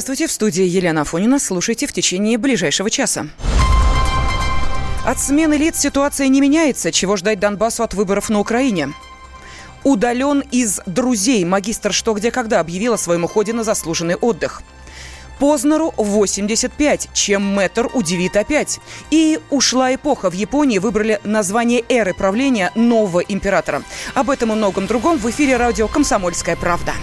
Здравствуйте, в студии Елена Афонина. Слушайте в течение ближайшего часа. От смены лиц ситуация не меняется. Чего ждать Донбассу от выборов на Украине? Удален из «Друзей» магистр «Что, где, когда» объявил о своем уходе на заслуженный отдых. Познеру 85, чем Мэттер удивит опять. И ушла эпоха. В Японии выбрали название эры правления нового императора. Об этом и многом другом в эфире радио «Комсомольская правда».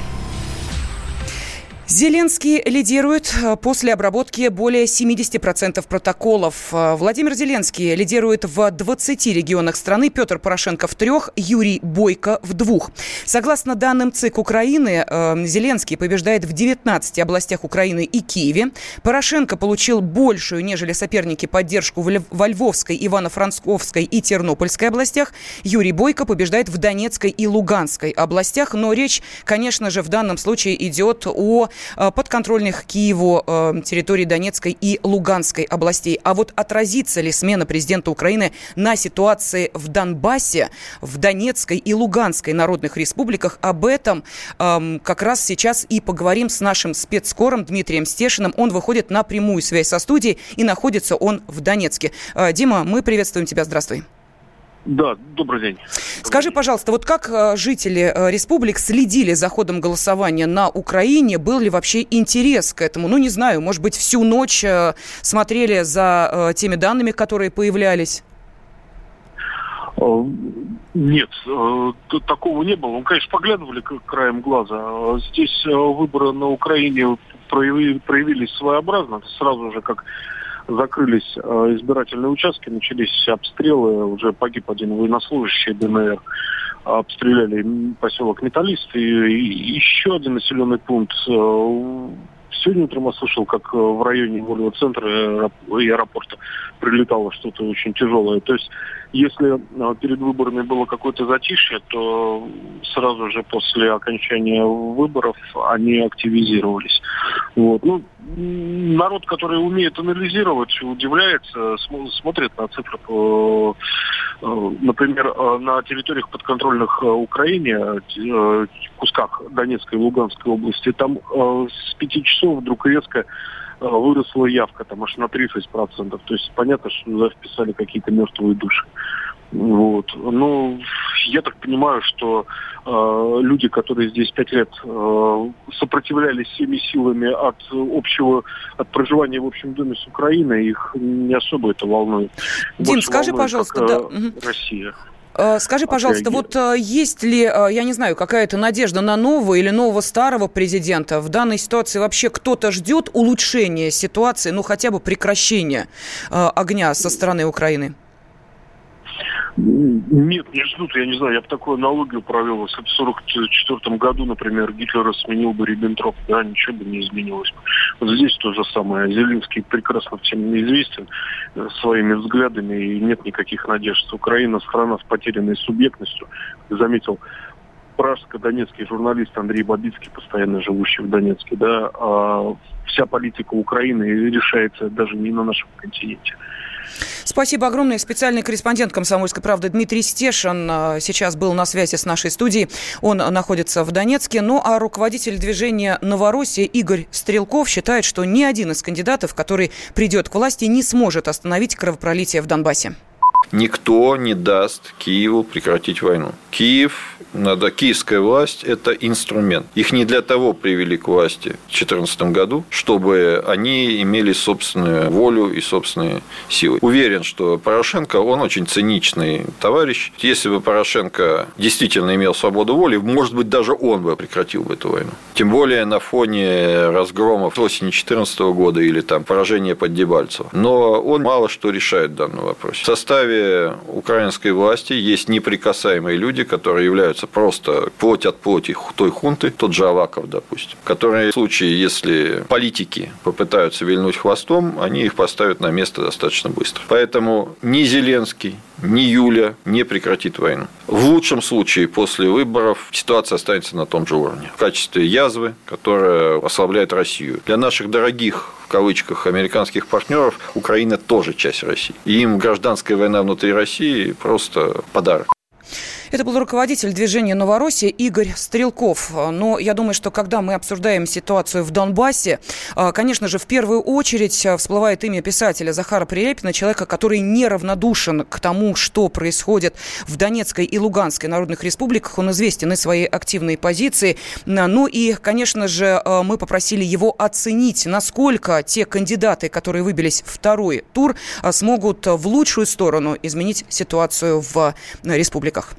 Зеленский лидирует э, после обработки более 70% протоколов. Э, Владимир Зеленский лидирует в 20 регионах страны, Петр Порошенко в трех, Юрий Бойко в двух. Согласно данным ЦИК Украины, э, Зеленский побеждает в 19 областях Украины и Киеве. Порошенко получил большую, нежели соперники, поддержку во Львовской, Ивано-Франковской и Тернопольской областях. Юрий Бойко побеждает в Донецкой и Луганской областях. Но речь, конечно же, в данном случае идет о подконтрольных Киеву э, территории Донецкой и Луганской областей. А вот отразится ли смена президента Украины на ситуации в Донбассе, в Донецкой и Луганской народных республиках, об этом эм, как раз сейчас и поговорим с нашим спецскором Дмитрием Стешиным. Он выходит на прямую связь со студией и находится он в Донецке. Э, Дима, мы приветствуем тебя. Здравствуй. Да, добрый день. Скажи, пожалуйста, вот как э, жители э, республик следили за ходом голосования на Украине? Был ли вообще интерес к этому? Ну, не знаю, может быть, всю ночь э, смотрели за теми данными, которые появлялись? Нет, такого не было. Мы, конечно, поглядывали краем глаза. Здесь выборы на Украине проявились своеобразно. Сразу же, как закрылись э, избирательные участки, начались обстрелы, уже погиб один военнослужащий ДНР, обстреляли поселок Металлист и еще один населенный пункт э, Сегодня утром я слышал, как э, в районе Вольво центра и аэропорта прилетало что-то очень тяжелое. То есть, если перед выборами было какое-то затишье, то сразу же после окончания выборов они активизировались. Вот. Ну, народ, который умеет анализировать, удивляется, смотрит на цифры, э, например, на территориях подконтрольных Украине, кусках Донецкой и Луганской области, там с 5 часов вдруг резко э, выросла явка там аж на 30%. То есть понятно, что туда вписали какие-то мертвые души. Вот. Ну, я так понимаю, что э, люди, которые здесь пять лет э, сопротивлялись всеми силами от общего, от проживания в общем доме с Украиной, их не особо это волнует. Дим, Больше скажи, волнует, пожалуйста, как, да. Россия. Э, скажи, пожалуйста, вот э, есть ли, э, я не знаю, какая-то надежда на нового или нового старого президента? В данной ситуации вообще кто-то ждет улучшения ситуации, ну хотя бы прекращения огня со стороны Украины? Нет, не ждут, я не знаю, я бы такую аналогию провел. Если в 1944 году, например, Гитлера сменил бы Риббентроп, да, ничего бы не изменилось. Вот здесь то же самое. Зеленский прекрасно всем известен э, своими взглядами, и нет никаких надежд. Украина страна с потерянной субъектностью. Заметил пражско-донецкий журналист Андрей Бабицкий, постоянно живущий в Донецке, да, а вся политика Украины решается даже не на нашем континенте. Спасибо огромное. Специальный корреспондент «Комсомольской правды» Дмитрий Стешин э, сейчас был на связи с нашей студией. Он находится в Донецке. Ну, а руководитель движения «Новороссия» Игорь Стрелков считает, что ни один из кандидатов, который придет к власти, не сможет остановить кровопролитие в Донбассе. Никто не даст Киеву прекратить войну. Киев надо, киевская власть – это инструмент. Их не для того привели к власти в 2014 году, чтобы они имели собственную волю и собственные силы. Уверен, что Порошенко, он очень циничный товарищ. Если бы Порошенко действительно имел свободу воли, может быть, даже он бы прекратил бы эту войну. Тем более на фоне разгромов осени 2014 года или там поражения под Дебальцево. Но он мало что решает в данном вопросе. В составе украинской власти есть неприкасаемые люди, которые являются просто плоть от плоти той хунты, тот же Аваков, допустим, которые в случае, если политики попытаются вильнуть хвостом, они их поставят на место достаточно быстро. Поэтому ни Зеленский, ни Юля не прекратит войну. В лучшем случае после выборов ситуация останется на том же уровне. В качестве язвы, которая ослабляет Россию. Для наших дорогих в кавычках американских партнеров Украина тоже часть России. И им гражданская война внутри России просто подарок. Это был руководитель движения «Новороссия» Игорь Стрелков. Но я думаю, что когда мы обсуждаем ситуацию в Донбассе, а, конечно же, в первую очередь а, всплывает имя писателя Захара Прилепина, человека, который неравнодушен к тому, что происходит в Донецкой и Луганской народных республиках. Он известен из своей активной позиции. Ну и, конечно же, а, мы попросили его оценить, насколько те кандидаты, которые выбились второй тур, смогут в лучшую сторону изменить ситуацию в республиках.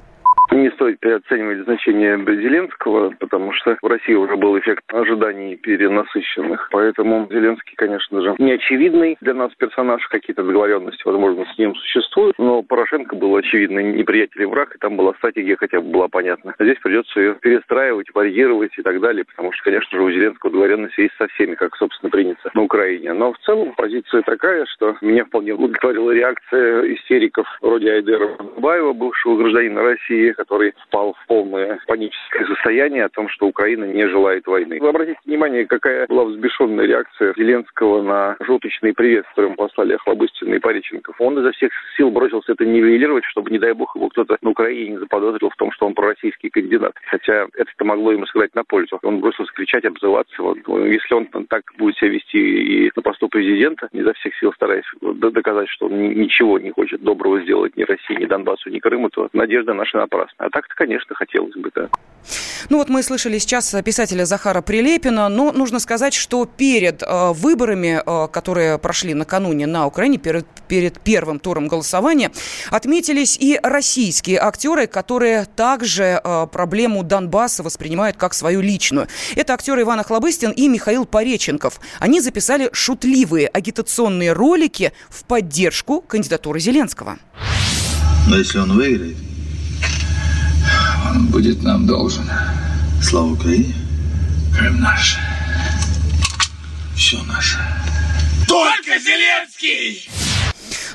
Не стоит переоценивать значение Зеленского, потому что в России уже был эффект ожиданий перенасыщенных. Поэтому Зеленский, конечно же, не очевидный для нас персонаж. Какие-то договоренности, возможно, с ним существуют. Но Порошенко был очевидно неприятель и враг, и там была стратегия хотя бы была понятна. А здесь придется ее перестраивать, варьировать и так далее, потому что, конечно же, у Зеленского договоренности есть со всеми, как, собственно, принято на Украине. Но в целом позиция такая, что меня вполне удовлетворила реакция истериков вроде Айдера Баева, бывшего гражданина России, который впал в полное паническое состояние о том, что Украина не желает войны. Вы обратите внимание, какая была взбешенная реакция Зеленского на желточный привет, с которым послали Охлобыстин и Париченков. Он изо всех сил бросился это нивелировать, чтобы, не дай бог, его кто-то на Украине не заподозрил в том, что он пророссийский кандидат. Хотя это могло ему сыграть на пользу. Он бросился кричать, обзываться. Вот. Если он так будет себя вести и на посту президента, изо всех сил стараясь доказать, что он ничего не хочет доброго сделать ни России, ни Донбассу, ни Крыму, то надежда наша напрасна. А так-то, конечно, хотелось бы, да. Ну вот мы слышали сейчас писателя Захара Прилепина, но нужно сказать, что перед э, выборами, э, которые прошли накануне на Украине, перед, перед первым туром голосования, отметились и российские актеры, которые также э, проблему Донбасса воспринимают как свою личную. Это актеры Иван Охлобыстин и Михаил Пореченков. Они записали шутливые агитационные ролики в поддержку кандидатуры Зеленского. Но если он выиграет, он будет нам должен. Слава Украине. Крым наш. Все наше. Только Зеленский!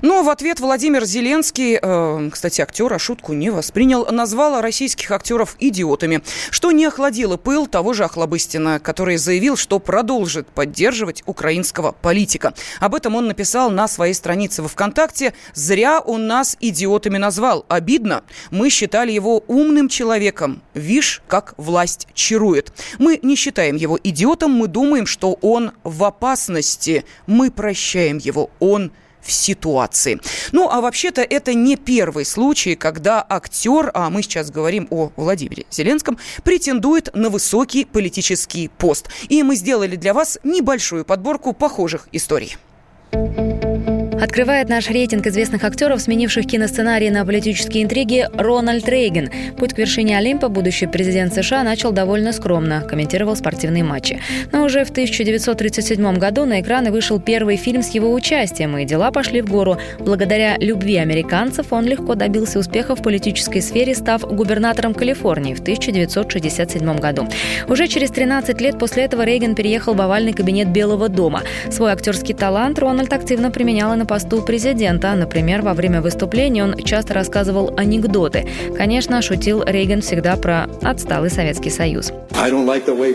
Но в ответ Владимир Зеленский, э, кстати, актера шутку не воспринял, назвал российских актеров идиотами, что не охладило пыл того же Охлобыстина, который заявил, что продолжит поддерживать украинского политика. Об этом он написал на своей странице во ВКонтакте. «Зря он нас идиотами назвал. Обидно. Мы считали его умным человеком. Вишь, как власть чарует. Мы не считаем его идиотом, мы думаем, что он в опасности. Мы прощаем его. Он в ситуации. Ну, а вообще-то это не первый случай, когда актер, а мы сейчас говорим о Владимире Зеленском, претендует на высокий политический пост. И мы сделали для вас небольшую подборку похожих историй. Открывает наш рейтинг известных актеров, сменивших киносценарии на политические интриги, Рональд Рейган. Путь к вершине Олимпа будущий президент США начал довольно скромно, комментировал спортивные матчи. Но уже в 1937 году на экраны вышел первый фильм с его участием, и дела пошли в гору. Благодаря любви американцев он легко добился успеха в политической сфере, став губернатором Калифорнии в 1967 году. Уже через 13 лет после этого Рейган переехал в овальный кабинет Белого дома. Свой актерский талант Рональд активно применял и на посту президента. Например, во время выступления он часто рассказывал анекдоты. Конечно, шутил Рейган всегда про отсталый Советский Союз. I don't like the way.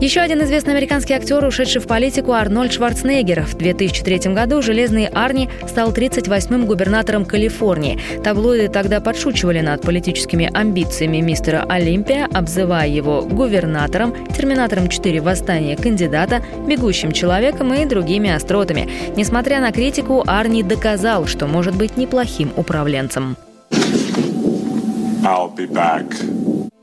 Еще один известный американский актер, ушедший в политику, Арнольд Шварценеггер. В 2003 году «Железный Арни» стал 38-м губернатором Калифорнии. Таблоиды тогда подшучивали над политическими амбициями мистера Олимпия, обзывая его губернатором, терминатором 4 восстания кандидата, бегущим человеком и другими остротами. Несмотря на критику, Арни доказал, что может быть неплохим управленцем. I'll be back.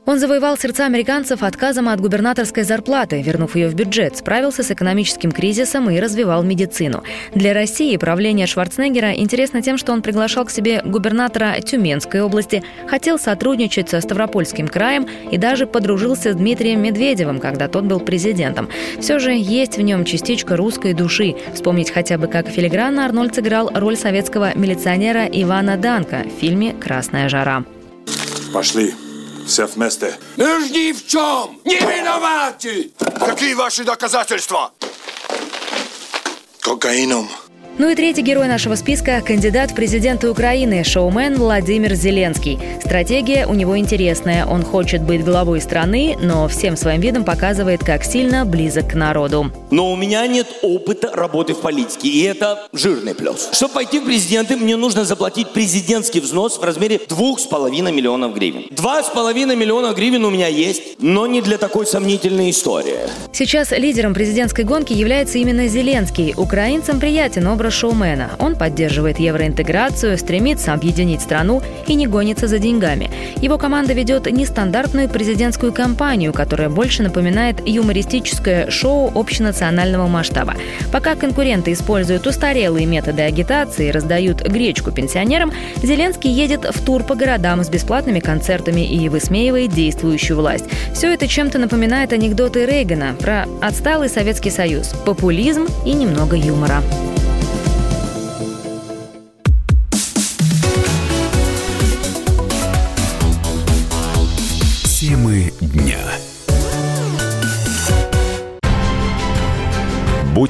Он завоевал сердца американцев отказом от губернаторской зарплаты, вернув ее в бюджет, справился с экономическим кризисом и развивал медицину. Для России правление Шварценеггера интересно тем, что он приглашал к себе губернатора Тюменской области, хотел сотрудничать со Ставропольским краем и даже подружился с Дмитрием Медведевым, когда тот был президентом. Все же есть в нем частичка русской души. Вспомнить хотя бы, как филигранно Арнольд сыграл роль советского милиционера Ивана Данка в фильме «Красная жара». Пошли. Все вместе. Мы ж ни в чем не виноваты! Какие ваши доказательства? Кокаином Ну и третий герой нашего списка – кандидат в президенты Украины, шоумен Владимир Зеленский. Стратегия у него интересная. Он хочет быть главой страны, но всем своим видом показывает, как сильно близок к народу. Но у меня нет опыта работы в политике, и это жирный плюс. Чтобы пойти в президенты, мне нужно заплатить президентский взнос в размере двух с половиной миллионов гривен. Два с половиной миллиона гривен у меня есть, но не для такой сомнительной истории. Сейчас лидером президентской гонки является именно Зеленский. Украинцам приятен образ шоумена. Он поддерживает евроинтеграцию, стремится объединить страну и не гонится за деньгами. Его команда ведет нестандартную президентскую кампанию, которая больше напоминает юмористическое шоу общенационального масштаба. Пока конкуренты используют устарелые методы агитации и раздают гречку пенсионерам, Зеленский едет в тур по городам с бесплатными концертами и высмеивает действующую власть. Все это чем-то напоминает анекдоты Рейгана про отсталый Советский Союз, популизм и немного юмора.